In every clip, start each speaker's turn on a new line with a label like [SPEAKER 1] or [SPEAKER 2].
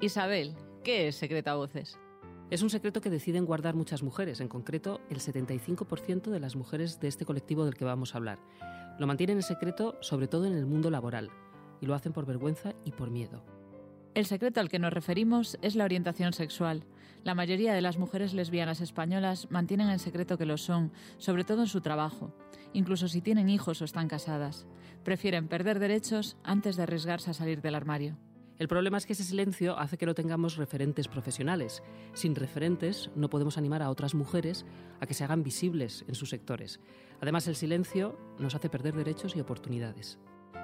[SPEAKER 1] Isabel, ¿qué es secreto a voces?
[SPEAKER 2] Es un secreto que deciden guardar muchas mujeres, en concreto el 75% de las mujeres de este colectivo del que vamos a hablar. Lo mantienen en secreto sobre todo en el mundo laboral, y lo hacen por vergüenza y por miedo.
[SPEAKER 1] El secreto al que nos referimos es la orientación sexual. La mayoría de las mujeres lesbianas españolas mantienen en secreto que lo son, sobre todo en su trabajo, incluso si tienen hijos o están casadas. Prefieren perder derechos antes de arriesgarse a salir del armario.
[SPEAKER 2] El problema es que ese silencio hace que no tengamos referentes profesionales. Sin referentes no podemos animar a otras mujeres a que se hagan visibles en sus sectores. Además, el silencio nos hace perder derechos y oportunidades.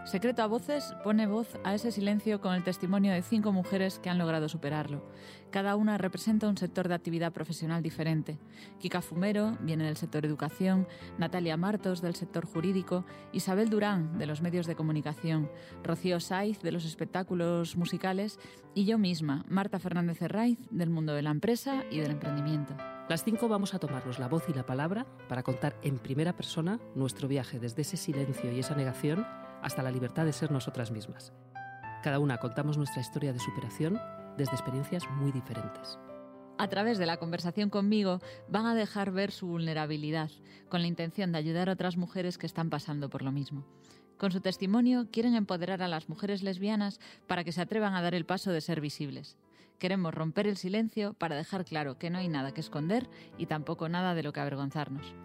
[SPEAKER 1] Secreto a Voces pone voz a ese silencio con el testimonio de cinco mujeres que han logrado superarlo. Cada una representa un sector de actividad profesional diferente. Kika Fumero viene del sector educación, Natalia Martos del sector jurídico, Isabel Durán de los medios de comunicación, Rocío Saiz de los espectáculos musicales y yo misma, Marta Fernández Herraiz del mundo de la empresa y del emprendimiento.
[SPEAKER 2] Las cinco vamos a tomarnos la voz y la palabra para contar en primera persona nuestro viaje desde ese silencio y esa negación hasta la libertad de ser nosotras mismas. Cada una contamos nuestra historia de superación desde experiencias muy diferentes.
[SPEAKER 1] A través de la conversación conmigo van a dejar ver su vulnerabilidad, con la intención de ayudar a otras mujeres que están pasando por lo mismo. Con su testimonio quieren empoderar a las mujeres lesbianas para que se atrevan a dar el paso de ser visibles. Queremos romper el silencio para dejar claro que no hay nada que esconder y tampoco nada de lo que avergonzarnos.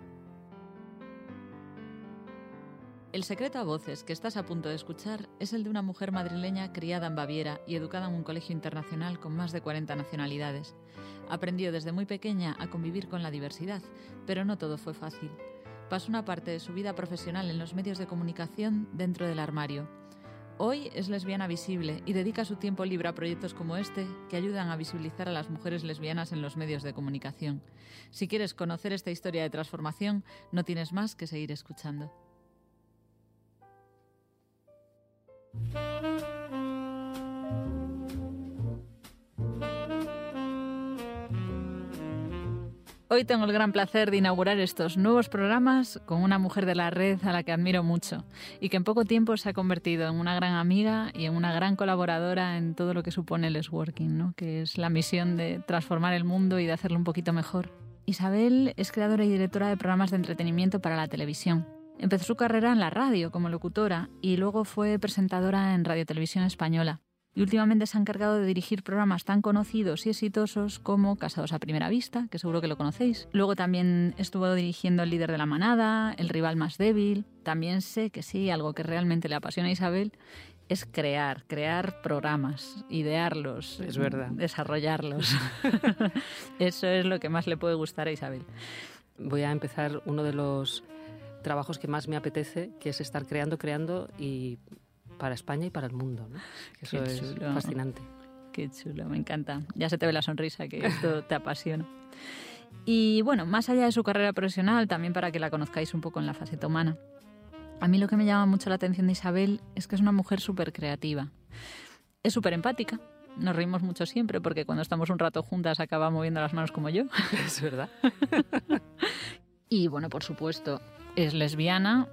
[SPEAKER 1] El secreto a voces que estás a punto de escuchar es el de una mujer madrileña criada en Baviera y educada en un colegio internacional con más de 40 nacionalidades. Aprendió desde muy pequeña a convivir con la diversidad, pero no todo fue fácil. Pasó una parte de su vida profesional en los medios de comunicación dentro del armario. Hoy es lesbiana visible y dedica su tiempo libre a proyectos como este que ayudan a visibilizar a las mujeres lesbianas en los medios de comunicación. Si quieres conocer esta historia de transformación, no tienes más que seguir escuchando. Hoy tengo el gran placer de inaugurar estos nuevos programas con una mujer de la red a la que admiro mucho y que en poco tiempo se ha convertido en una gran amiga y en una gran colaboradora en todo lo que supone el Working, ¿no? que es la misión de transformar el mundo y de hacerlo un poquito mejor. Isabel es creadora y directora de programas de entretenimiento para la televisión. Empezó su carrera en la radio como locutora y luego fue presentadora en Radio Televisión Española y últimamente se ha encargado de dirigir programas tan conocidos y exitosos como Casados a Primera Vista, que seguro que lo conocéis. Luego también estuvo dirigiendo El líder de la manada, El rival más débil. También sé que sí, algo que realmente le apasiona a Isabel es crear, crear programas, idearlos,
[SPEAKER 2] es verdad.
[SPEAKER 1] desarrollarlos. Eso es lo que más le puede gustar a Isabel.
[SPEAKER 2] Voy a empezar uno de los trabajos que más me apetece, que es estar creando, creando y para España y para el mundo. ¿no? Eso es fascinante.
[SPEAKER 1] Qué chulo, me encanta. Ya se te ve la sonrisa, que esto te apasiona. Y bueno, más allá de su carrera profesional, también para que la conozcáis un poco en la faceta humana. A mí lo que me llama mucho la atención de Isabel es que es una mujer súper creativa. Es súper empática. Nos reímos mucho siempre porque cuando estamos un rato juntas acaba moviendo las manos como yo.
[SPEAKER 2] Es verdad.
[SPEAKER 1] y bueno, por supuesto, es lesbiana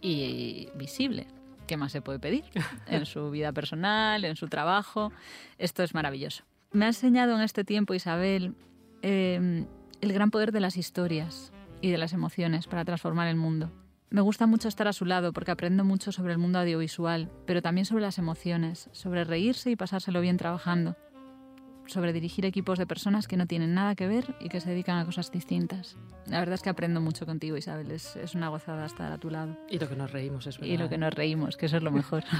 [SPEAKER 1] y visible. ¿qué más se puede pedir? En su vida personal, en su trabajo. Esto es maravilloso. Me ha enseñado en este tiempo, Isabel, em, el gran poder de las historias y de las emociones para transformar el mundo. Me gusta mucho estar a su lado porque aprendo mucho sobre el mundo audiovisual, pero también sobre las emociones, sobre reírse y pasárselo bien trabajando sobre dirigir equipos de personas que no tienen nada que ver y que se dedican a cosas distintas. La verdad es que aprendo mucho contigo, Isabel. Es, es una gozada estar a tu lado.
[SPEAKER 2] Y lo que nos reímos, es verdad.
[SPEAKER 1] Y lo que nos reímos, que eso es lo mejor.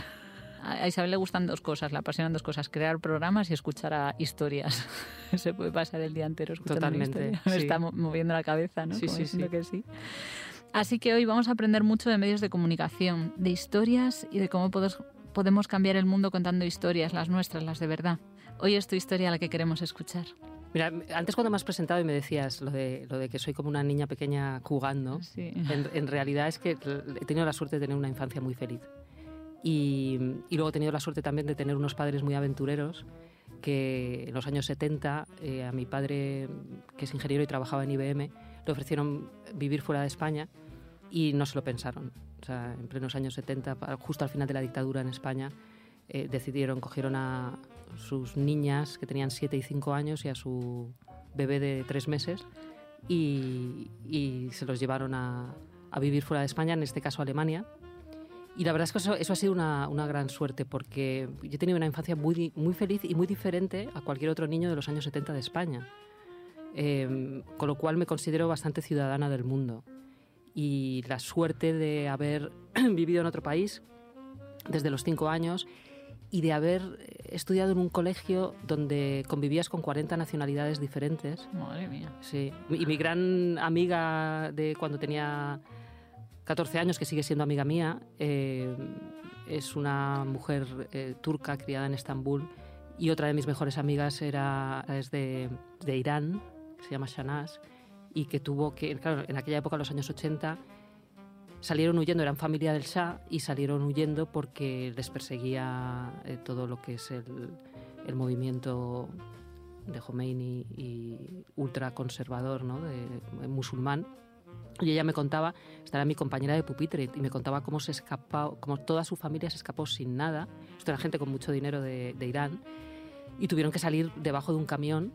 [SPEAKER 1] A Isabel le gustan dos cosas, le apasionan dos cosas, crear programas y escuchar a historias. Se puede pasar el día entero escuchando
[SPEAKER 2] Totalmente,
[SPEAKER 1] Me está moviendo la cabeza, ¿no?
[SPEAKER 2] Sí,
[SPEAKER 1] Como
[SPEAKER 2] sí,
[SPEAKER 1] que sí. Así que hoy vamos a aprender mucho de medios de comunicación, de historias y de cómo podemos cambiar el mundo contando historias, las nuestras, las de verdad. Hoy es tu historia la que queremos escuchar.
[SPEAKER 2] Mira, antes cuando me has presentado y me decías lo de, lo de que soy como una niña pequeña jugando, en, realidad es que he tenido la suerte de tener una infancia muy feliz. Y, y, luego he tenido la suerte también de tener unos padres muy aventureros que en los años 70 eh, a mi padre, que es ingeniero y trabajaba en IBM, le ofrecieron vivir fuera de España y no se lo pensaron. O sea, en plenos años 70, justo al final de la dictadura en España, eh, decidieron, cogieron a, sus niñas que tenían 7 y 5 años y a su bebé de 3 meses y, se los llevaron a, vivir fuera de España, en este caso Alemania. Y la verdad es que eso, ha sido una, gran suerte porque yo he tenido una infancia muy, muy feliz y muy diferente a cualquier otro niño de los años 70 de España. Em, con lo cual me considero bastante ciudadana del mundo. Y la suerte de haber vivido en otro país desde los cinco años y de haber estudiado en un colegio donde convivías con 40 nacionalidades diferentes.
[SPEAKER 1] Madre mía.
[SPEAKER 2] Sí. Y mi gran amiga de cuando tenía 14 años, que sigue siendo amiga mía, eh, es una mujer eh, turca criada en Estambul. Y otra de mis mejores amigas era, es de, de Irán, se llama Shanaz, y que tuvo que, claro, en aquella época, en los años 80, salieron huyendo, eran familia del Shah y salieron huyendo porque les perseguía eh, todo lo que es el, el, movimiento de Khomeini y ultraconservador, ¿no? de, musulmán. Y ella me contaba, esta era mi compañera de pupitre, y me contaba cómo se escapó, cómo toda su familia se escapó sin nada. Esto era gente con mucho dinero de, de Irán. Y tuvieron que salir debajo de un camión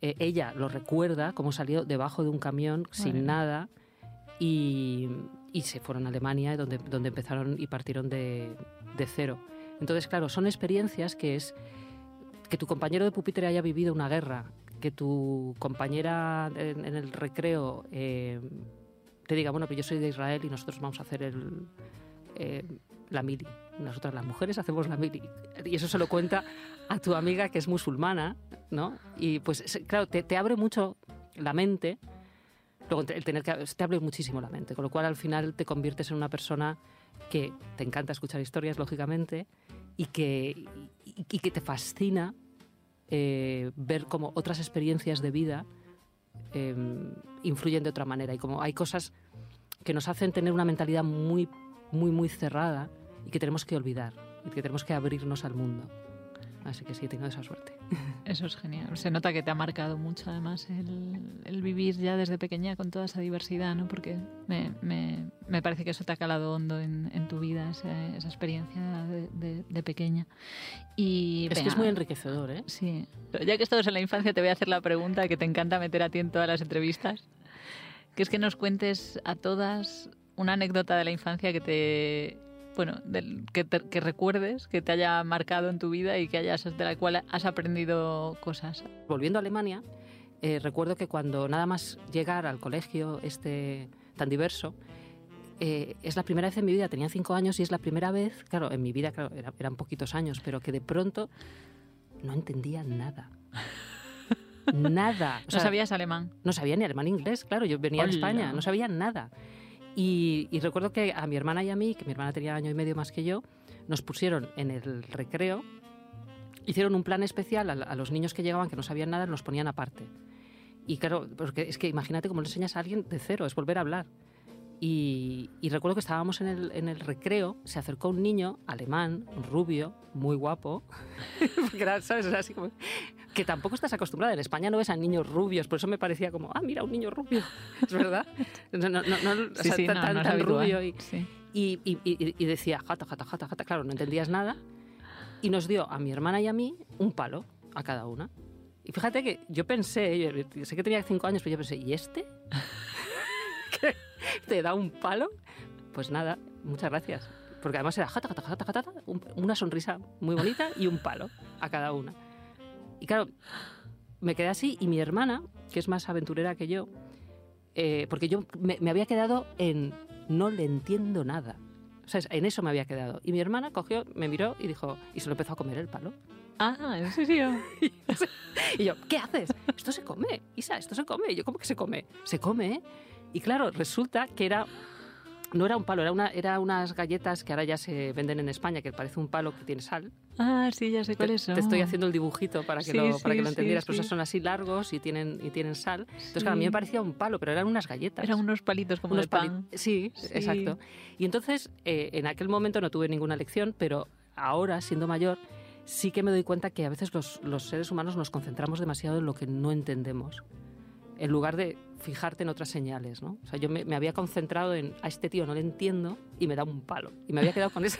[SPEAKER 2] eh, ella lo recuerda, cómo salió debajo de un camión sin nada y, y, se fueron a Alemania, donde, donde empezaron y partieron de, de, cero. Entonces, claro, son experiencias que es que tu compañero de pupitre haya vivido una guerra, que tu compañera en, el recreo eh, te diga, bueno, pues yo soy de Israel y nosotros vamos a hacer el, eh, la mili. Nosotras las mujeres hacemos la mili. Y eso se lo cuenta a tu amiga que es musulmana, ¿no? Y pues, claro, te, abre mucho la mente. Luego, tener que, te abre muchísimo la mente, con lo cual al final te conviertes en una persona que te encanta escuchar historias, lógicamente, y que, y, que te fascina eh, ver cómo otras experiencias de vida em, influyen de otra manera y como hay cosas que nos hacen tener una mentalidad muy muy, muy cerrada y que tenemos que olvidar y que tenemos que abrirnos al mundo. Así que sí, tengo esa suerte.
[SPEAKER 1] Eso es genial. Se nota que te ha marcado mucho además el, el vivir ya desde pequeña con toda esa diversidad, ¿no? Porque me, me, me parece que eso te ha calado hondo en, en tu vida, esa, esa experiencia de, de, pequeña. Y,
[SPEAKER 2] es que es muy enriquecedor, ¿eh?
[SPEAKER 1] Sí. ya que estamos en la infancia, te voy a hacer la pregunta que te encanta meter a ti en todas las entrevistas, que es que nos cuentes a todas una anécdota de la infancia que te bueno, que, que, recuerdes, que te haya marcado en tu vida y que hayas de la cual has aprendido cosas.
[SPEAKER 2] Volviendo a Alemania, eh, recuerdo que cuando nada más llegar al colegio este tan diverso, eh, es la primera vez en mi vida, tenía cinco años y es la primera vez, claro, en mi vida claro, eran poquitos años, pero que de pronto no entendía nada. nada.
[SPEAKER 1] ¿No sabías alemán?
[SPEAKER 2] No sabía ni alemán ni inglés, claro, yo venía de España, no sabía nada. Y, recuerdo que a mi hermana y a mí, que mi hermana tenía año y medio más que yo, nos pusieron en el recreo, hicieron un plan especial a, los niños que llegaban que no sabían nada, nos ponían aparte. Y claro, porque es que imagínate cómo le enseñas a alguien de cero, es volver a hablar. Y, recuerdo que estábamos en el, en el, recreo, se acercó un niño alemán, rubio, muy guapo, ¿sabes? así como, que tampoco estás acostumbrada. En España no ves a niños rubios, por eso me parecía como, ah, mira, un niño rubio. ¿Es verdad? No, no, no, tan, tan, rubio. Y, y, y, y, decía, jata, jata, jata, jata. Claro, no entendías nada. Y nos dio a mi hermana y a mí un palo a cada una. Y fíjate que yo pensé, yo sé que tenía cinco años, pero yo pensé, ¿y este? ¿Qué? ¿Te da un palo? Pues nada, muchas gracias. Porque además era jata, jata, jata, jata, una sonrisa muy bonita y un palo a cada una. Y claro, me quedé así y mi hermana, que es más aventurera que yo, eh, porque yo me, había quedado en no le entiendo nada. O sea, en eso me había quedado. Y mi hermana cogió, me miró y dijo, y se lo empezó a comer el palo.
[SPEAKER 1] Ah, ¿en serio?
[SPEAKER 2] y yo, ¿qué haces? Esto se come, Isa, esto se come. Y yo, ¿cómo que se come? Se come, ¿eh? Y claro, resulta que era no era un palo, era, una, era unas galletas que ahora ya se venden en España, que parece un palo que tiene sal.
[SPEAKER 1] Ah, sí, ya sé cuáles
[SPEAKER 2] son. Te estoy haciendo el dibujito para que lo, para que lo entendieras, pero esos son así largos y tienen, y tienen sal. Entonces, claro, a mí me parecía un palo, pero eran unas galletas.
[SPEAKER 1] Eran unos palitos como unos de pan.
[SPEAKER 2] Sí, exacto. Y entonces, eh, en aquel momento no tuve ninguna lección, pero ahora, siendo mayor, sí que me doy cuenta que a veces los, los seres humanos nos concentramos demasiado en lo que no entendemos en lugar de fijarte en otras señales, ¿no? O sea, yo me, había concentrado en a este tío no le entiendo y me da un palo. Y me había quedado con esa,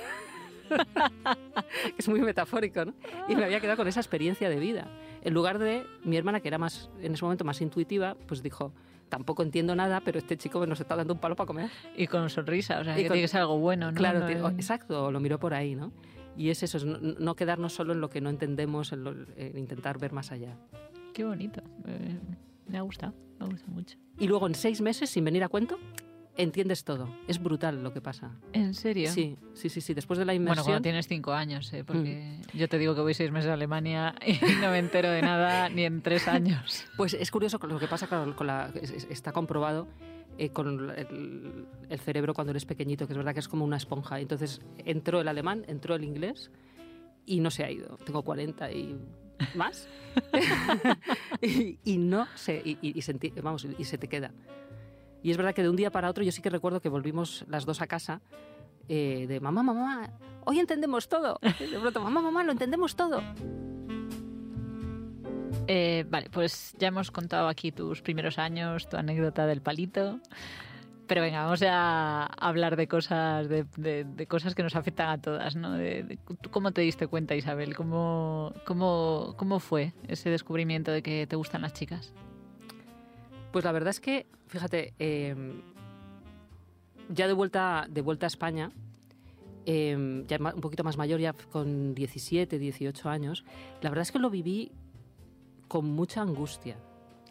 [SPEAKER 2] es muy metafórico, ¿no? Y me había quedado con esa experiencia de vida. En lugar de mi hermana, que era más, en ese momento más intuitiva, pues dijo, tampoco entiendo nada, pero este chico nos está dando un palo para comer.
[SPEAKER 1] Y con sonrisa, o sea, que tiene que ser algo bueno, ¿no?
[SPEAKER 2] Claro, exacto, lo miró por ahí, ¿no? Y es eso, no, quedarnos solo en lo que no entendemos, en, intentar ver más allá.
[SPEAKER 1] Qué bonito, me ha gustado, me ha gustado mucho.
[SPEAKER 2] Y luego en seis meses, sin venir a cuento, entiendes todo. Es brutal lo que pasa.
[SPEAKER 1] ¿En serio?
[SPEAKER 2] Sí, sí, sí, sí. Después de la inmersión...
[SPEAKER 1] Bueno, cuando tienes cinco años, ¿eh? porque mm. yo te digo que voy seis meses a Alemania y no me entero de nada ni en tres años.
[SPEAKER 2] Pues es curioso lo que pasa, claro, con la, está comprobado eh, con el, el, cerebro cuando eres pequeñito, que es verdad que es como una esponja. Entonces entró el alemán, entró el inglés y no se ha ido. Tengo 40 y más. y, no se, y, y, vamos, y se te queda. Y es verdad que de un día para otro yo sí que recuerdo que volvimos las dos a casa eh, de mamá, mamá, hoy entendemos todo. De pronto, mamá, mamá, lo entendemos todo.
[SPEAKER 1] Eh, vale, pues ya hemos contado aquí tus primeros años, tu anécdota del palito. Pero venga, vamos a hablar de cosas, de, cosas que nos afectan a todas, ¿no? ¿Cómo te diste cuenta, Isabel? ¿Cómo, cómo, ¿Cómo fue ese descubrimiento de que te gustan las chicas?
[SPEAKER 2] Pues la verdad es que, fíjate, em, ya de vuelta, de vuelta a España, em, ya un poquito más mayor, ya con 17, 18 años, la verdad es que lo viví con mucha angustia.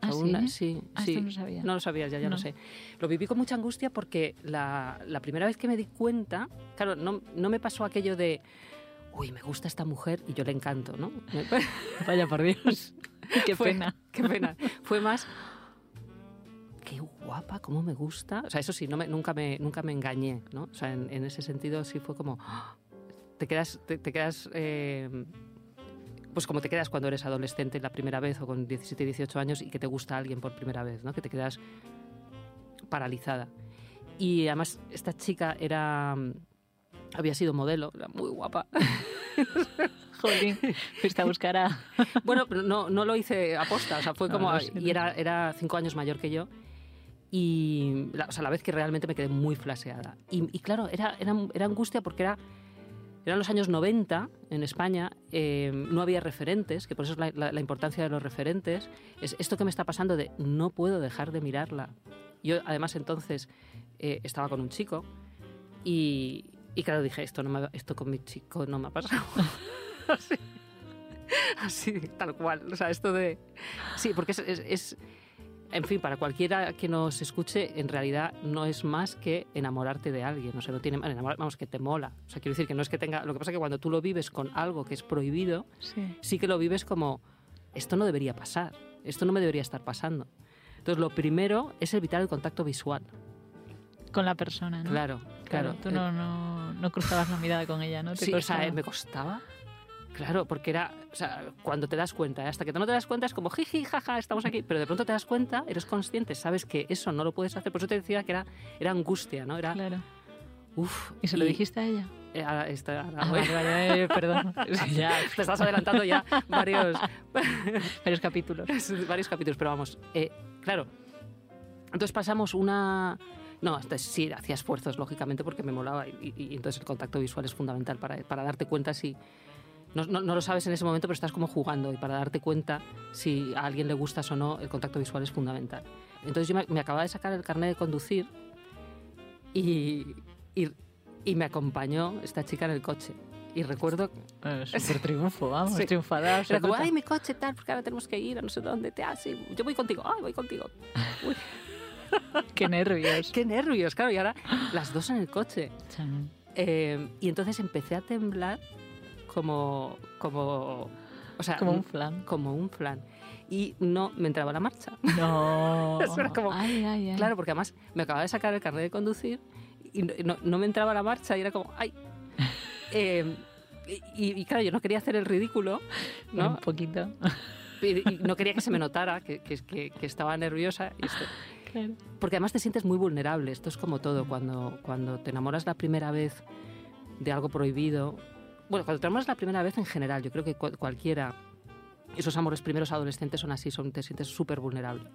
[SPEAKER 1] ¿Ah, sí?
[SPEAKER 2] sí,
[SPEAKER 1] ah,
[SPEAKER 2] sí.
[SPEAKER 1] no lo sabía.
[SPEAKER 2] No lo sabía, ya, ya no. sé. Lo viví con mucha angustia porque la, la, primera vez que me di cuenta, claro, no, no me pasó aquello de, uy, me gusta esta mujer y yo le encanto, ¿no?
[SPEAKER 1] Vaya por Dios. qué pena.
[SPEAKER 2] Qué pena. Fue más, qué guapa, cómo me gusta. O sea, eso sí, no me, nunca, me, nunca me engañé, ¿no? O sea, en, ese sentido sí fue como, te quedas, te, quedas eh, pues como te quedas cuando eres adolescente la primera vez o con 17, 18 años y que te gusta alguien por primera vez, ¿no? Que te quedas paralizada. Y además esta chica era había sido modelo, era muy guapa.
[SPEAKER 1] Jolín, fuiste a buscar a...
[SPEAKER 2] bueno, no, no lo hice aposta, o sea, fue como... y era, era cinco años mayor que yo. Y o sea, la vez que realmente me quedé muy flaseada. Y, claro, era, era, era, angustia porque era, eran los años 90 en España, eh, no había referentes, que por eso es la, importancia de los referentes. Es esto que me está pasando de no puedo dejar de mirarla. Yo además entonces eh, estaba con un chico y, y claro, dije, esto, no me, esto con mi chico no me ha pasado. así, así, tal cual. O sea, esto de... Sí, porque es, es, En fin, para cualquiera que nos escuche, en realidad no es más que enamorarte de alguien. O sea, no tiene... Vamos, que te mola. O sea, quiero decir que no es que tenga... Lo que pasa es que cuando tú lo vives con algo que es prohibido, sí, sí que lo vives como... Esto no debería pasar. Esto no me debería estar pasando. Entonces, lo primero es evitar el contacto visual.
[SPEAKER 1] Con la persona, ¿no?
[SPEAKER 2] Claro, claro.
[SPEAKER 1] Tú no, no, no, cruzabas la mirada con ella, ¿no?
[SPEAKER 2] sí, o sea, me costaba. Claro, porque era, o sea, cuando te das cuenta, ¿eh? hasta que no te das cuenta es como jiji, jaja, estamos aquí, pero de pronto te das cuenta, eres consciente, sabes que eso no lo puedes hacer, por eso te decía que era, era angustia, ¿no? Era,
[SPEAKER 1] claro.
[SPEAKER 2] Uf,
[SPEAKER 1] ¿Y se lo dijiste a ella?
[SPEAKER 2] Eh, a esta,
[SPEAKER 1] ah, vale, perdón.
[SPEAKER 2] ya, te estás adelantando ya varios,
[SPEAKER 1] varios capítulos.
[SPEAKER 2] varios capítulos, pero vamos, eh, claro. Entonces pasamos una... No, sí, hacía esfuerzos, lógicamente, porque me molaba y, y, entonces el contacto visual es fundamental para, para darte cuenta si, no, no, lo sabes en ese momento, pero estás como jugando y para darte cuenta si a alguien le gustas o no, el contacto visual es fundamental. Entonces yo me, acababa de sacar el carnet de conducir y, y, y, me acompañó esta chica en el coche. Y recuerdo...
[SPEAKER 1] Eh, Súper triunfo, vamos, sí. triunfada.
[SPEAKER 2] Era como, ay, mi coche tal, porque ahora tenemos que ir a no sé dónde, te hace. Yo voy contigo, ay, voy contigo.
[SPEAKER 1] Qué nervios.
[SPEAKER 2] Qué nervios, claro. Y ahora las dos en el coche. Eh, y entonces empecé a temblar como, como, o sea,
[SPEAKER 1] como un flan.
[SPEAKER 2] Como un flan. Y no me entraba la marcha.
[SPEAKER 1] No.
[SPEAKER 2] como, Claro, porque además me acababa de sacar el carnet de conducir y no, no me entraba la marcha y era como, ay. Eh, y, claro, yo no quería hacer el ridículo, ¿no?
[SPEAKER 1] Un poquito.
[SPEAKER 2] Y, no quería que se me notara que, que, que, estaba nerviosa. claro. Porque además te sientes muy vulnerable. Esto es como todo. Cuando, cuando te enamoras la primera vez de algo prohibido, bueno, cuando tenemos la primera vez en general, yo creo que cualquiera, esos amores primeros adolescentes son así, son, te sientes súper vulnerable.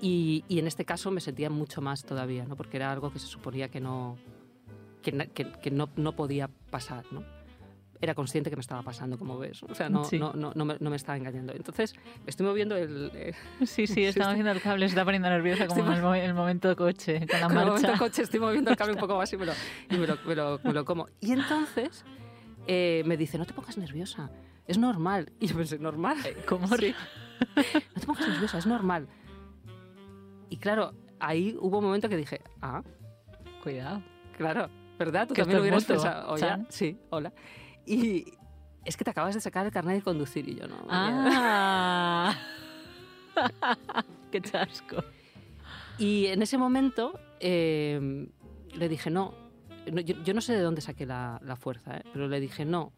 [SPEAKER 2] Y, y, en este caso me sentía mucho más todavía, ¿no? porque era algo que se suponía que no, que, que, no, no, podía pasar. ¿no? era consciente que me estaba pasando, como ves. O sea, no, no, no, no, me, no, me, estaba engañando. Entonces, estoy moviendo el...
[SPEAKER 1] sí, sí, estaba moviendo el cable, se está poniendo nerviosa como en el, momento de coche, con la marcha. En el
[SPEAKER 2] momento coche estoy moviendo el cable un poco más y me lo, y me lo, me lo, como. Y entonces eh, me dice, no te pongas nerviosa, es normal. Y yo pensé, ¿normal?
[SPEAKER 1] Eh, ¿Cómo?
[SPEAKER 2] Sí. no te pongas nerviosa, es normal. Y claro, ahí hubo un momento que dije, ah,
[SPEAKER 1] cuidado.
[SPEAKER 2] Claro, ¿verdad? Tú también lo hubieras pensado. Hola, sí, hola. Y es que te acabas de sacar el carnet de conducir y yo no.
[SPEAKER 1] Ah. ¡Qué chasco!
[SPEAKER 2] Y en ese momento em, le dije, no, yo, no sé de dónde saqué la, fuerza, ¿eh? pero le dije, no,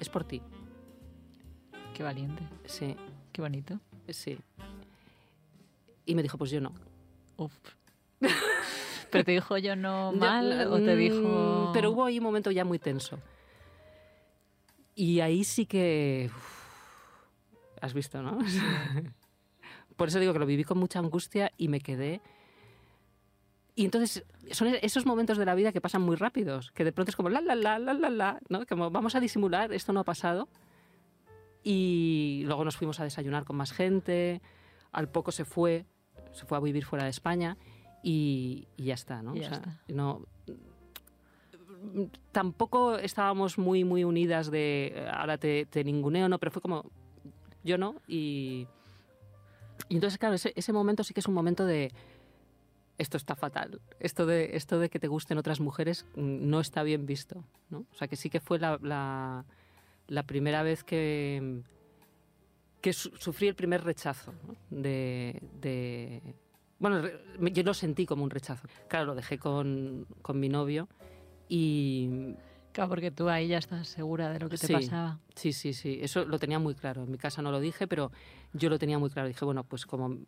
[SPEAKER 2] es por ti.
[SPEAKER 1] Qué valiente.
[SPEAKER 2] Sí.
[SPEAKER 1] Qué bonito.
[SPEAKER 2] Sí. Y me dijo, pues yo no.
[SPEAKER 1] Uf. ¿Pero te dijo yo no mal o te dijo...?
[SPEAKER 2] Mm, pero hubo ahí un momento ya muy tenso. Y ahí sí que... Has visto, ¿no? Por eso digo que lo viví con mucha angustia y me quedé... Y entonces son esos momentos de la vida que pasan muy rápidos, que de pronto es como la, la, la, la, la, la, ¿no? Como vamos a disimular, esto no ha pasado. Y luego nos fuimos a desayunar con más gente, al poco se fue, se fue a vivir fuera de España y, ya está, ¿no? no tampoco estábamos muy, muy unidas de ahora te, te ninguneo, no, pero fue como yo no. Y, y entonces, claro, ese, ese, momento sí que es un momento de esto está fatal. Esto de, esto de que te gusten otras mujeres mm, no está bien visto. ¿no? O sea, que sí que fue la, la, la primera vez que, que sufrí el primer rechazo de, de, Bueno, yo lo sentí como un rechazo. Claro, lo dejé con, con mi novio y...
[SPEAKER 1] Claro, porque tú ahí ya estás segura de lo que te pasaba.
[SPEAKER 2] Sí, sí, sí. Eso lo tenía muy claro. En mi casa no lo dije, pero yo lo tenía muy claro. Dije, bueno, pues como...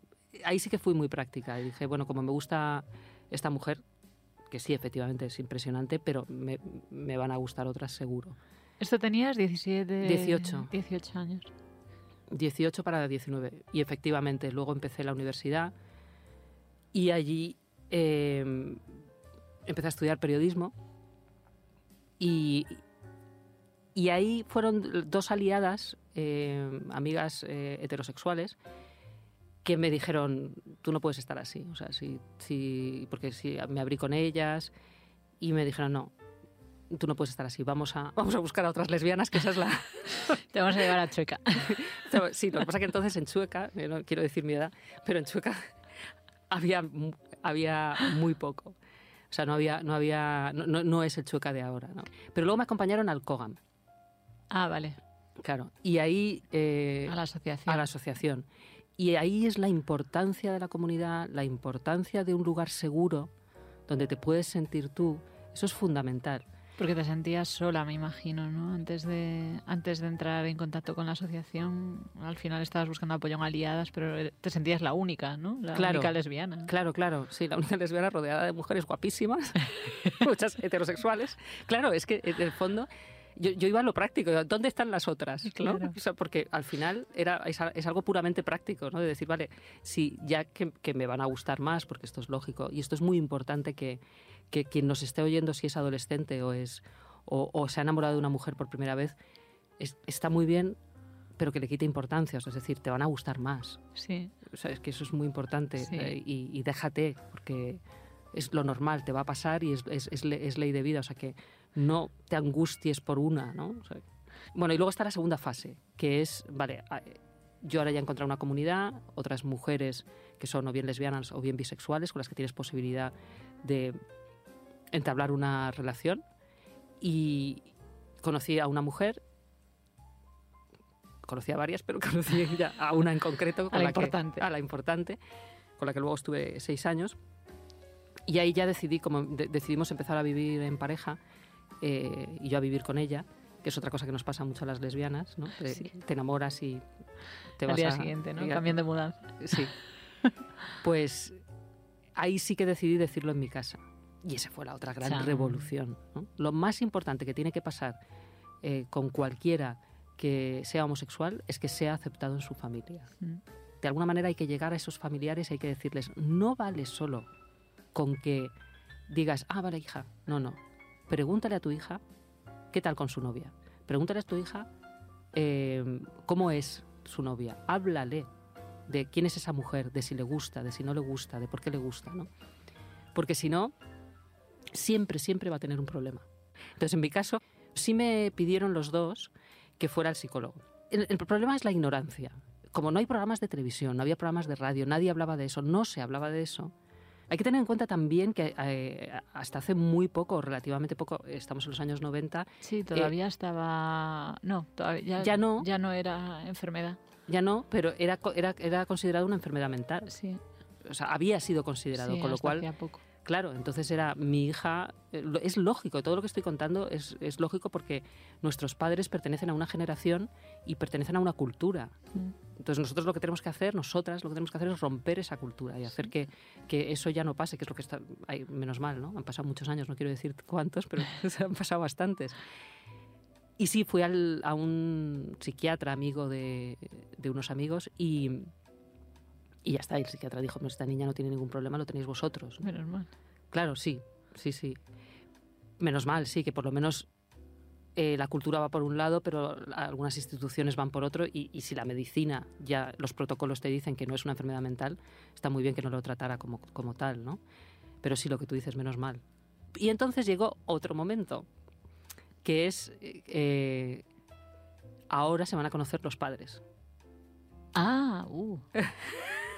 [SPEAKER 2] Ahí sí que fui muy práctica. Y dije, bueno, como me gusta esta mujer, que sí, efectivamente es impresionante, pero me, me van a gustar otras seguro.
[SPEAKER 1] ¿Esto tenías 17?
[SPEAKER 2] 18.
[SPEAKER 1] 18 años.
[SPEAKER 2] 18 para 19. Y efectivamente, luego empecé la universidad y allí eh, empecé a estudiar periodismo y, y ahí fueron dos aliadas, eh, amigas eh, heterosexuales, que me dijeron, tú no puedes estar así. O sea, si, si, porque si me abrí con ellas y me dijeron, no, tú no puedes estar así, vamos a, vamos a buscar a otras lesbianas, que esa es la...
[SPEAKER 1] Te vamos a llevar a Chueca.
[SPEAKER 2] sí, lo que pasa es que entonces en Chueca, eh, no quiero decir mi edad, pero en Chueca había, había muy poco. O sea, no había, no había, no, no es el Chueca de ahora, ¿no? Pero luego me acompañaron al Cogam.
[SPEAKER 1] Ah, vale.
[SPEAKER 2] Claro. Y ahí...
[SPEAKER 1] Eh, a la asociación.
[SPEAKER 2] A la asociación. Y ahí es la importancia de la comunidad, la importancia de un lugar seguro donde te puedes sentir tú. Eso es fundamental.
[SPEAKER 1] Porque te sentías sola, me imagino, ¿no? Antes de, antes de entrar en contacto con la asociación, al final estabas buscando apoyo en aliadas, pero te sentías la única, ¿no? La única lesbiana.
[SPEAKER 2] Claro, claro, sí, la única lesbiana rodeada de mujeres guapísimas, muchas heterosexuales. Claro, es que en el fondo yo, yo, iba a lo práctico, ¿dónde están las otras? Claro. O sea, porque al final era, es, es, algo puramente práctico, ¿no? De decir, vale, si ya que, que, me van a gustar más, porque esto es lógico, y esto es muy importante que, que quien nos esté oyendo, si es adolescente o, es, o, se ha enamorado de una mujer por primera vez, está muy bien, pero que le quite importancia. es decir, te van a gustar más.
[SPEAKER 1] Sí.
[SPEAKER 2] O sea, es que eso es muy importante. Eh, y, déjate, porque es lo normal, te va a pasar y es, es, es, ley de vida. O sea, que no te angusties por una, ¿no? bueno, y luego está la segunda fase, que es, vale, yo ahora ya he encontrado una comunidad, otras mujeres que son o bien lesbianas o bien bisexuales, con las que tienes posibilidad de entablar una relación y conocí a una mujer, conocí a varias, pero conocí ya a una en concreto,
[SPEAKER 1] con a la, importante.
[SPEAKER 2] a la importante, con la que luego estuve seis años. Y ahí ya decidí, como decidimos empezar a vivir en pareja eh, y yo a vivir con ella, que es otra cosa que nos pasa mucho a las lesbianas, ¿no? Te, enamoras y te vas
[SPEAKER 1] Al día siguiente, ¿no? Cambiando de mudanza.
[SPEAKER 2] Sí. Pues ahí sí que decidí decirlo en mi casa. Y esa fue la otra gran revolución. Lo más importante que tiene que pasar eh, con cualquiera que sea homosexual es que sea aceptado en su familia. Mm. De alguna manera hay que llegar a esos familiares y hay que decirles, no vale solo con que digas, ah, vale, hija. No, no. Pregúntale a tu hija qué tal con su novia. Pregúntale a tu hija eh, cómo es su novia. Háblale de quién es esa mujer, de si le gusta, de si no le gusta, de por qué le gusta, ¿no? Porque si no, siempre, siempre va a tener un problema. Entonces, en mi caso, sí me pidieron los dos que fuera el psicólogo. El, el, problema es la ignorancia. Como no hay programas de televisión, no había programas de radio, nadie hablaba de eso, no se hablaba de eso. Hay que tener en cuenta también que eh, hasta hace muy poco, relativamente poco, estamos en los años 90.
[SPEAKER 1] Sí, todavía eh, estaba. No, todavía
[SPEAKER 2] ya no.
[SPEAKER 1] Ya no era enfermedad.
[SPEAKER 2] Ya no, pero era, era, era considerado una enfermedad mental.
[SPEAKER 1] Sí.
[SPEAKER 2] O sea, había sido considerado,
[SPEAKER 1] sí,
[SPEAKER 2] con lo cual.
[SPEAKER 1] Poco.
[SPEAKER 2] Claro, entonces era mi hija, eh, es lógico, todo lo que estoy contando es, es, lógico porque nuestros padres pertenecen a una generación y pertenecen a una cultura. Mm. Entonces nosotros lo que tenemos que hacer, nosotras lo que tenemos que hacer es romper esa cultura y hacer que, que eso ya no pase, que es lo que está, hay, menos mal, ¿no? Han pasado muchos años, no quiero decir cuántos, pero se han pasado bastantes. Y sí, fui al, a un psiquiatra amigo de, de unos amigos y y ya está, el psiquiatra dijo, esta niña no tiene ningún problema, lo tenéis vosotros.
[SPEAKER 1] Menos mal.
[SPEAKER 2] Claro, sí, sí, sí. Menos mal, sí, que por lo menos eh, la cultura va por un lado, pero algunas instituciones van por otro y, y, si la medicina, ya los protocolos te dicen que no es una enfermedad mental, está muy bien que no lo tratara como, como tal, ¿no? Pero sí, lo que tú dices, menos mal. Y entonces llegó otro momento, que es, eh, ahora se van a conocer los padres.
[SPEAKER 1] Ah, uh.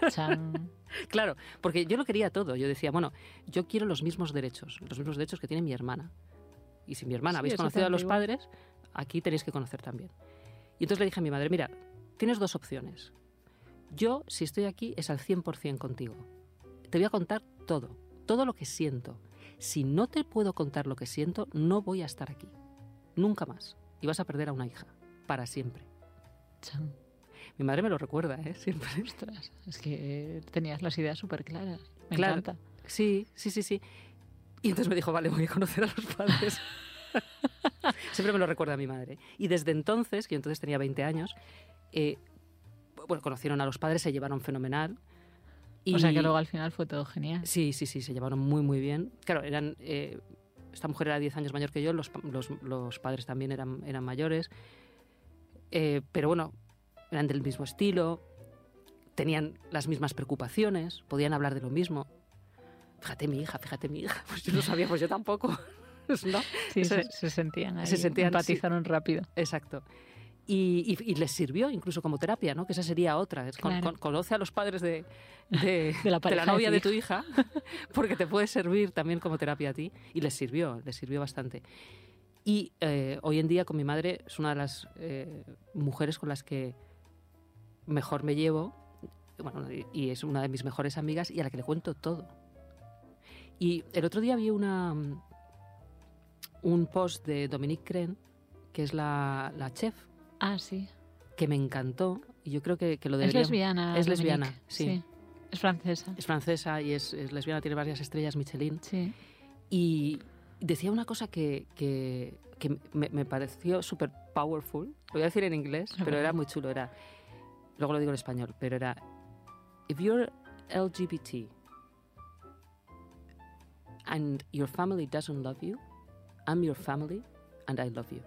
[SPEAKER 2] claro, porque yo lo quería todo. Yo decía, bueno, yo quiero los mismos derechos, los mismos derechos que tiene mi hermana. Y si mi hermana
[SPEAKER 1] Sí,
[SPEAKER 2] habéis conocido a los padres, aquí tenéis que conocer también. Y entonces le dije a mi madre, mira, tienes dos opciones. Yo, si estoy aquí, es al 100% contigo. Te voy a contar todo, todo lo que siento. Si no te puedo contar lo que siento, no voy a estar aquí. Nunca más. Y vas a perder a una hija, para siempre.
[SPEAKER 1] Chan.
[SPEAKER 2] Mi madre me lo recuerda, ¿eh? Siempre.
[SPEAKER 1] Ostras, es que tenías las ideas súper claras. Me
[SPEAKER 2] Claro.
[SPEAKER 1] encanta.
[SPEAKER 2] Sí, sí, sí, sí. Y entonces me dijo, vale, voy a conocer a los padres. Siempre me lo recuerda mi madre. Y desde entonces, que yo entonces tenía 20 años, eh, bueno, conocieron a los padres, se llevaron fenomenal.
[SPEAKER 1] O sea que luego al final fue todo genial.
[SPEAKER 2] Sí, sí, sí, se llevaron muy, muy bien. Claro, eran... eh, esta mujer era 10 años mayor que yo, los, los- los padres también eran, eran mayores. Eh, pero bueno, eran del mismo estilo, tenían las mismas preocupaciones, podían hablar de lo mismo. Fíjate mi hija, fíjate mi hija. Pues yo no sabía, pues yo tampoco. ¿no?
[SPEAKER 1] Sí,
[SPEAKER 2] Eso
[SPEAKER 1] se, sentían ahí,
[SPEAKER 2] se sentían, sí.
[SPEAKER 1] empatizaron rápido.
[SPEAKER 2] Exacto. Y, y- y les sirvió incluso como terapia, ¿no? Que esa sería otra. Es con-
[SPEAKER 1] Claro.
[SPEAKER 2] con- conoce a los padres de, de,
[SPEAKER 1] De la
[SPEAKER 2] novia de tu hija, porque te puede servir también como terapia a ti. Y les sirvió, les sirvió bastante. Y eh, hoy en día con mi madre es una de las eh, mujeres con las que mejor me llevo. Bueno, y es una de mis mejores amigas y a la que le cuento todo. Y el otro día vi una, mm, un post de Dominique Cren, que es la, la chef,
[SPEAKER 1] Ah, sí.
[SPEAKER 2] que me encantó y yo creo que, que lo
[SPEAKER 1] Es lesbiana.
[SPEAKER 2] Es
[SPEAKER 1] Dominique.
[SPEAKER 2] lesbiana, sí.
[SPEAKER 1] Es francesa.
[SPEAKER 2] Es francesa y es, es lesbiana, tiene varias estrellas Michelin.
[SPEAKER 1] Sí.
[SPEAKER 2] Y decía una cosa que, que, que me, me pareció súper powerful. Lo voy a decir en inglés, pero era muy chulo. Era, luego lo digo en español, pero era... If you're LGBT and your family doesn't love you, I'm your family and I love you.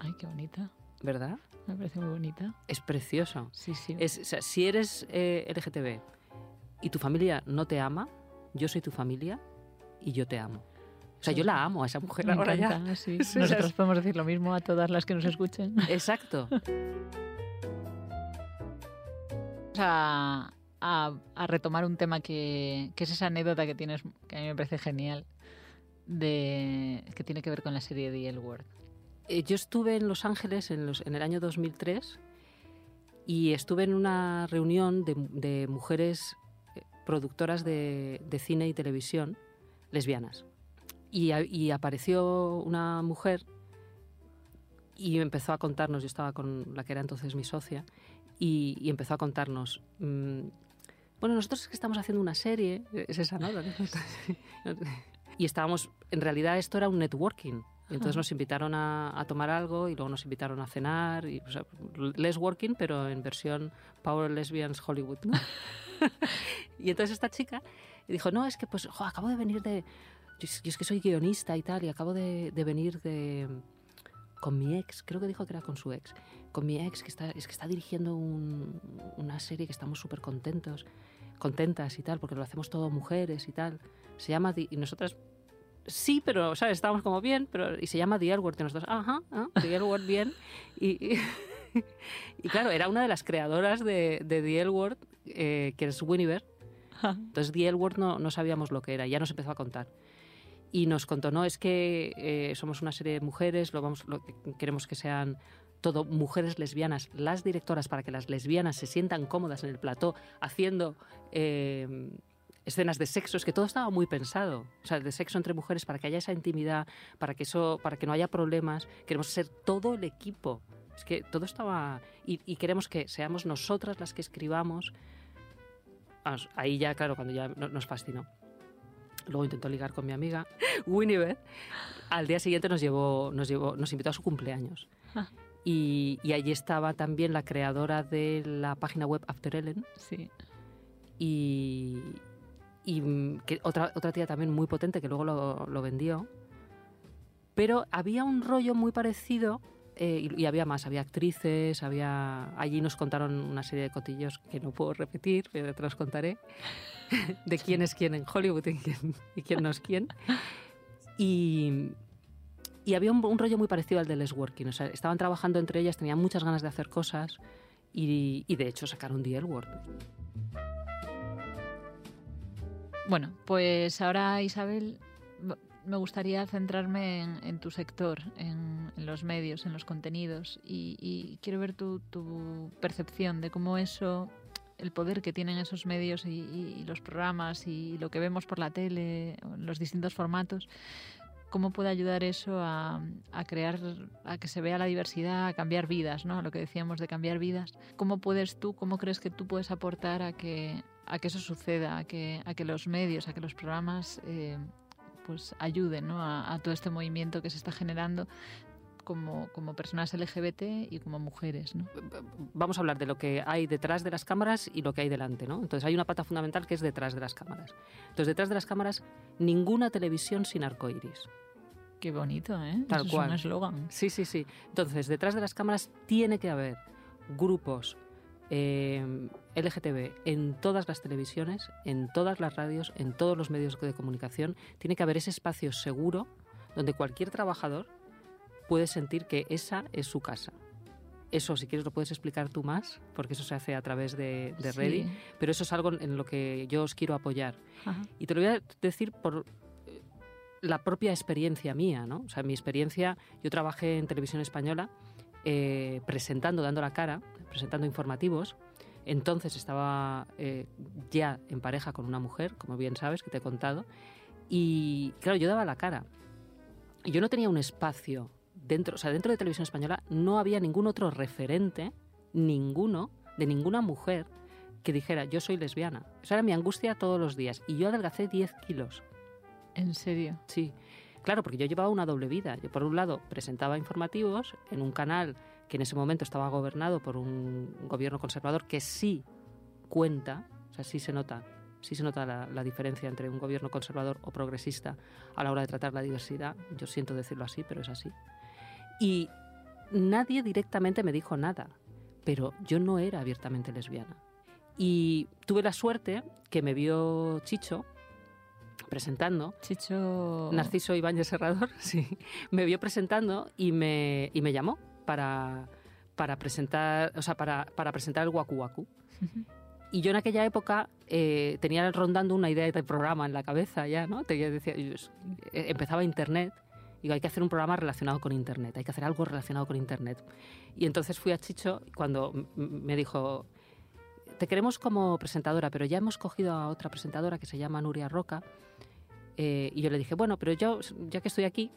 [SPEAKER 1] Ay, qué bonita.
[SPEAKER 2] ¿Verdad?
[SPEAKER 1] Me parece muy bonita.
[SPEAKER 2] Es precioso.
[SPEAKER 1] Sí, sí.
[SPEAKER 2] Es, o sea, si eres eh, LGTB y tu familia no te ama, yo soy tu familia y yo te amo. O sea, yo la amo a esa mujer
[SPEAKER 1] Me
[SPEAKER 2] ahora ya.
[SPEAKER 1] encanta, sí.
[SPEAKER 2] Sí,
[SPEAKER 1] Nosotros podemos decir lo mismo a todas las que nos escuchen.
[SPEAKER 2] Exacto.
[SPEAKER 1] Vamos a, a- retomar un tema que, es esa anécdota que tienes, que a mí me parece genial, de, que tiene que ver con la serie de El Word.
[SPEAKER 2] Eh, yo estuve en Los Ángeles en, los- el año 2003 y estuve en una reunión de, mujeres eh, productoras de, cine y televisión lesbianas. Y, apareció una mujer y empezó a contarnos, yo estaba con la que era entonces mi socia, y, y empezó a contarnos, mm, bueno, nosotros es que estamos haciendo una serie, es esa, ¿no? y estábamos, en realidad esto era un networking. Entonces nos invitaron a, a tomar algo y luego nos invitaron a cenar. Y, o sea, less working, pero en versión Power Lesbians Hollywood. ¿no? y entonces esta chica dijo, no, es que pues, jo, acabo de venir de... Yo, es- yo es que soy guionista y tal, y acabo de, de venir de con mi ex, creo que dijo que era con su ex, con mi ex que está, es que está dirigiendo una serie que estamos súper contentos, contentas y tal, porque lo hacemos todo mujeres y tal. Se llama, y nosotras, sí, pero, ¿sabes? Estábamos como bien, pero, y se llama The L Word, y nosotros, ajá, ¿ah? The L Word bien. Y, y, claro, era una de las creadoras de, de The L Word, eh, que es Winiver. Entonces, The L Word no, no sabíamos lo que era, ya nos empezó a contar y nos contó, no, es que eh, somos una serie de mujeres, lo vamos, lo, queremos que sean todo mujeres lesbianas, las directoras, para que las lesbianas se sientan cómodas en el plató haciendo eh, escenas de sexo, es que todo estaba muy pensado, o sea, de sexo entre mujeres, para que haya esa intimidad, para que, eso, para que no haya problemas, queremos ser todo el equipo. Es que todo estaba... Y, y queremos que seamos nosotras las que escribamos. ahí ya, claro, cuando ya nos fascinó. Luego intentó ligar con mi amiga, Winnie Al día siguiente nos, llevó, nos, llevó, nos invitó a su cumpleaños. Ah. Y, y, allí estaba también la creadora de la página web After Ellen.
[SPEAKER 1] Sí.
[SPEAKER 2] Y, y que otra, otra tía también muy potente que luego lo, lo vendió. Pero había un rollo muy parecido eh, y, había más, había actrices, había allí nos contaron una serie de cotillos que no puedo repetir, pero te los contaré, de quién es quién en Hollywood y quién, y quién no es quién. Y, y había un, rollo muy parecido al de Les Working, o estaban trabajando entre ellas, tenían muchas ganas de hacer cosas y, y de hecho sacaron The L Word.
[SPEAKER 1] Bueno, pues ahora Isabel me gustaría centrarme en, tu sector, en, los medios, en los contenidos, y, quiero ver tu, percepción de cómo eso, el poder que tienen esos medios y, los programas y lo que vemos por la tele, los distintos formatos, cómo puede ayudar eso a, crear, a que se vea la diversidad, a cambiar vidas, ¿no? A lo que decíamos de cambiar vidas. ¿Cómo puedes tú, cómo crees que tú puedes aportar a que, a que eso suceda, a que, a que los medios, a que los programas eh, pues ayuden a, todo este movimiento que se está generando como, como, personas LGBT y como mujeres. ¿no?
[SPEAKER 2] Vamos a hablar de lo que hay detrás de las cámaras y lo que hay delante. ¿no? Entonces hay una pata fundamental que es detrás de las cámaras. Entonces detrás de las cámaras, ninguna televisión sin arcoiris.
[SPEAKER 1] Qué bonito, ¿eh?
[SPEAKER 2] Tal cual.
[SPEAKER 1] Es un eslogan.
[SPEAKER 2] Sí, sí, sí. Entonces, detrás de las cámaras tiene que haber grupos eh, LGTB en todas las televisiones, en todas las radios, en todos los medios de comunicación. Tiene que haber ese espacio seguro donde cualquier trabajador puede sentir que esa es su casa. Eso, si quieres, lo puedes explicar tú más, porque eso se hace a través de, de Ready, pero eso es algo en lo que yo os quiero apoyar. Y te lo voy a decir por la propia experiencia mía, ¿no? O sea, mi experiencia, yo trabajé en televisión española eh, presentando, dando la cara, presentando informativos. Entonces estaba eh, ya en pareja con una mujer, como bien sabes, que te he contado. Y claro, yo daba la cara. Y yo no tenía un espacio dentro, o sea, dentro de televisión española no había ningún otro referente, ninguno, de ninguna mujer que dijera yo soy lesbiana. Esa era mi angustia todos los días. Y yo adelgacé 10 kilos.
[SPEAKER 1] ¿En serio?
[SPEAKER 2] Sí. Claro, porque yo llevaba una doble vida. Yo, por un lado, presentaba informativos en un canal que en ese momento estaba gobernado por un gobierno conservador que sí cuenta, o sea, sí se nota, sí se nota la, diferencia entre un gobierno conservador o progresista a la hora de tratar la diversidad. Yo siento decirlo así, pero es así. Y nadie directamente me dijo nada, pero yo no era abiertamente lesbiana. Y tuve la suerte que me vio Chicho, presentando.
[SPEAKER 1] Chicho.
[SPEAKER 2] Narciso Ibáñez Serrador, sí. Me vio presentando y me, y me llamó para, para presentar, o sea, para, para presentar el Waku Waku. Y yo en aquella época eh, tenía rondando una idea de programa en la cabeza ya, ¿no? Te decía, eh, empezaba Internet digo, hay que hacer un programa relacionado con Internet, hay que hacer algo relacionado con Internet. Y entonces fui a Chicho cuando me dijo, te queremos como presentadora, pero ya hemos cogido a otra presentadora que se llama Nuria Roca. Eh, y yo le dije, bueno, pero yo, ya que estoy aquí,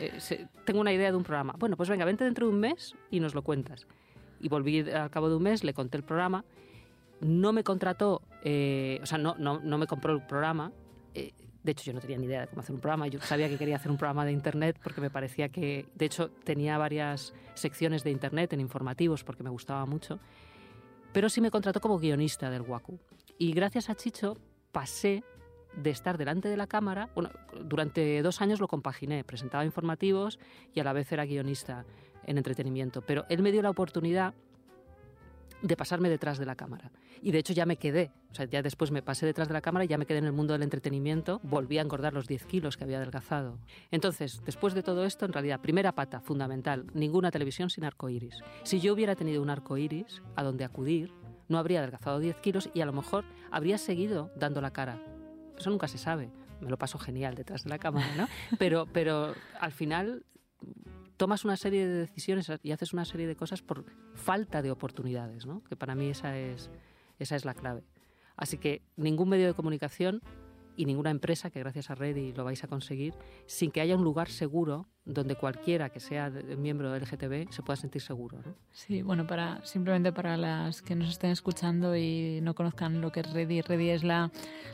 [SPEAKER 2] eh, tengo una idea de un programa. Bueno, pues venga, vente dentro de un mes y nos lo cuentas. Y volví al cabo de un mes, le conté el programa. No me contrató, eh, o sea, no, no, no, me compró el programa. de hecho, yo no tenía ni idea de cómo hacer un programa. Yo sabía que quería hacer un programa de Internet porque me parecía que, de hecho, tenía varias secciones de Internet en informativos porque me gustaba mucho pero sí me contrató como guionista del Waku. Y gracias a Chicho pasé de estar delante de la cámara, bueno, durante dos años lo compaginé, presentaba informativos y a la vez era guionista en entretenimiento, pero él me dio la oportunidad de pasarme detrás de la cámara. Y de hecho ya me quedé, o sea, ya después me pasé detrás de la cámara y ya me quedé en el mundo del entretenimiento, volví a engordar los 10 kilos que había adelgazado. Entonces, después de todo esto, en realidad, primera pata, fundamental, ninguna televisión sin arcoiris. Si yo hubiera tenido un arcoiris a donde acudir, no habría adelgazado 10 kilos y a lo mejor habría seguido dando la cara. Eso nunca se sabe. Me lo paso genial detrás de la cámara, ¿no? Pero, pero al final tomas una serie de decisiones y haces una serie de cosas por falta de oportunidades, ¿no? que para mí esa es, esa es la clave. Así que ningún medio de comunicación y ninguna empresa, que gracias a Ready lo vais a conseguir, sin que haya un lugar seguro donde cualquiera que sea miembro del LGTB se pueda sentir seguro. ¿no?
[SPEAKER 1] Sí, bueno, para, simplemente para las que nos estén escuchando y no conozcan lo que es Ready, Ready es la,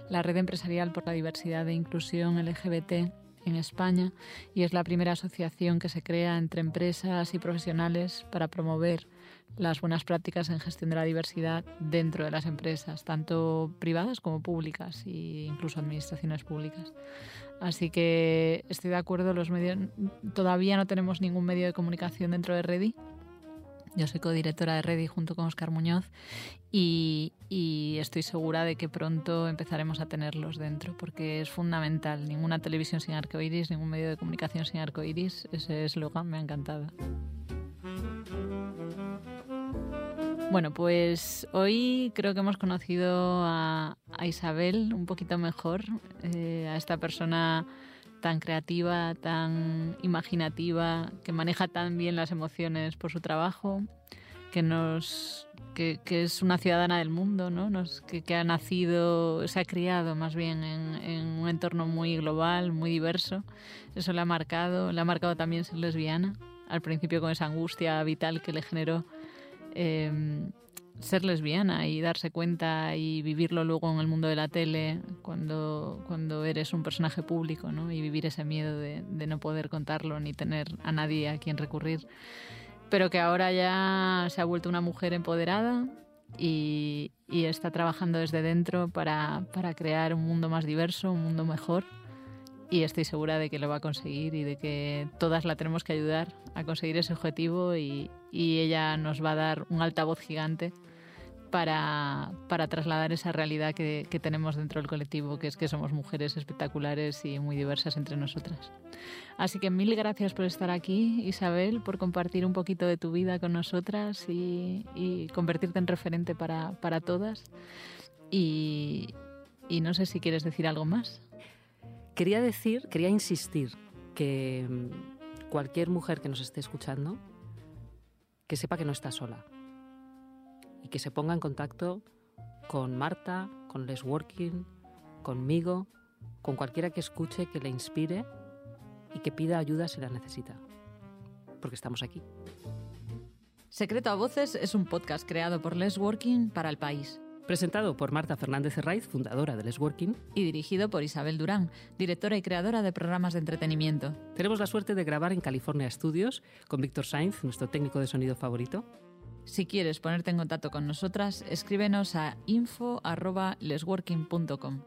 [SPEAKER 1] la red empresarial por la diversidad e inclusión LGBT en España y es la primera asociación que se crea entre empresas y profesionales para promover las buenas prácticas en gestión de la diversidad dentro de las empresas, tanto privadas como públicas e incluso administraciones públicas. Así que estoy de acuerdo, los todavía no tenemos ningún medio de comunicación dentro de Ready, yo soy codirectora de Ready junto con Oscar Muñoz y, estoy segura de que pronto empezaremos a tenerlos dentro porque es fundamental. Ninguna televisión sin arcoiris, ningún medio de comunicación sin arcoiris. Ese eslogan me ha encantado. Bueno, pues hoy creo que hemos conocido a, Isabel un poquito mejor, eh, a esta persona tan creativa, tan imaginativa, que maneja tan bien las emociones por su trabajo, que nos que, es una ciudadana del mundo, ¿no? Nos, que, ha nacido, se ha criado más bien en, un entorno muy global, muy diverso. Eso le ha marcado, le ha marcado también ser lesbiana, al principio con esa angustia vital que le generó eh, ser lesbiana y darse cuenta y vivirlo luego en el mundo de la tele cuando, cuando eres un personaje público ¿no? y vivir ese miedo de, no poder contarlo ni tener a nadie a quien recurrir. Pero que ahora ya se ha vuelto una mujer empoderada y, está trabajando desde dentro para, para crear un mundo más diverso, un mundo mejor y estoy segura de que lo va a conseguir y de que todas la tenemos que ayudar a conseguir ese objetivo y ella nos va a dar un altavoz gigante para, para trasladar esa realidad que, que, tenemos dentro del colectivo, que es que somos mujeres espectaculares y muy diversas entre nosotras. Así que mil gracias por estar aquí, Isabel, por compartir un poquito de tu vida con nosotras y, y convertirte en referente para, para todas. Y, y no sé si quieres decir algo más.
[SPEAKER 2] Quería decir, quería insistir que mm, cualquier mujer que nos esté escuchando, que sepa que no está sola y que se ponga en contacto con Marta, con Les Working, conmigo, con cualquiera que escuche, que le inspire y que pida ayuda si la necesita. Porque estamos aquí.
[SPEAKER 1] Secreto a Voces es un podcast creado por Les Working para el país.
[SPEAKER 2] Presentado por Marta Fernández Herraiz, fundadora de Les Working.
[SPEAKER 1] Y dirigido por Isabel Durán, directora y creadora de programas de entretenimiento.
[SPEAKER 2] Tenemos la suerte de grabar en California Studios con Víctor Sainz, nuestro técnico de sonido favorito.
[SPEAKER 1] Si quieres ponerte en contacto con nosotras, escríbenos a info.lesworking.com.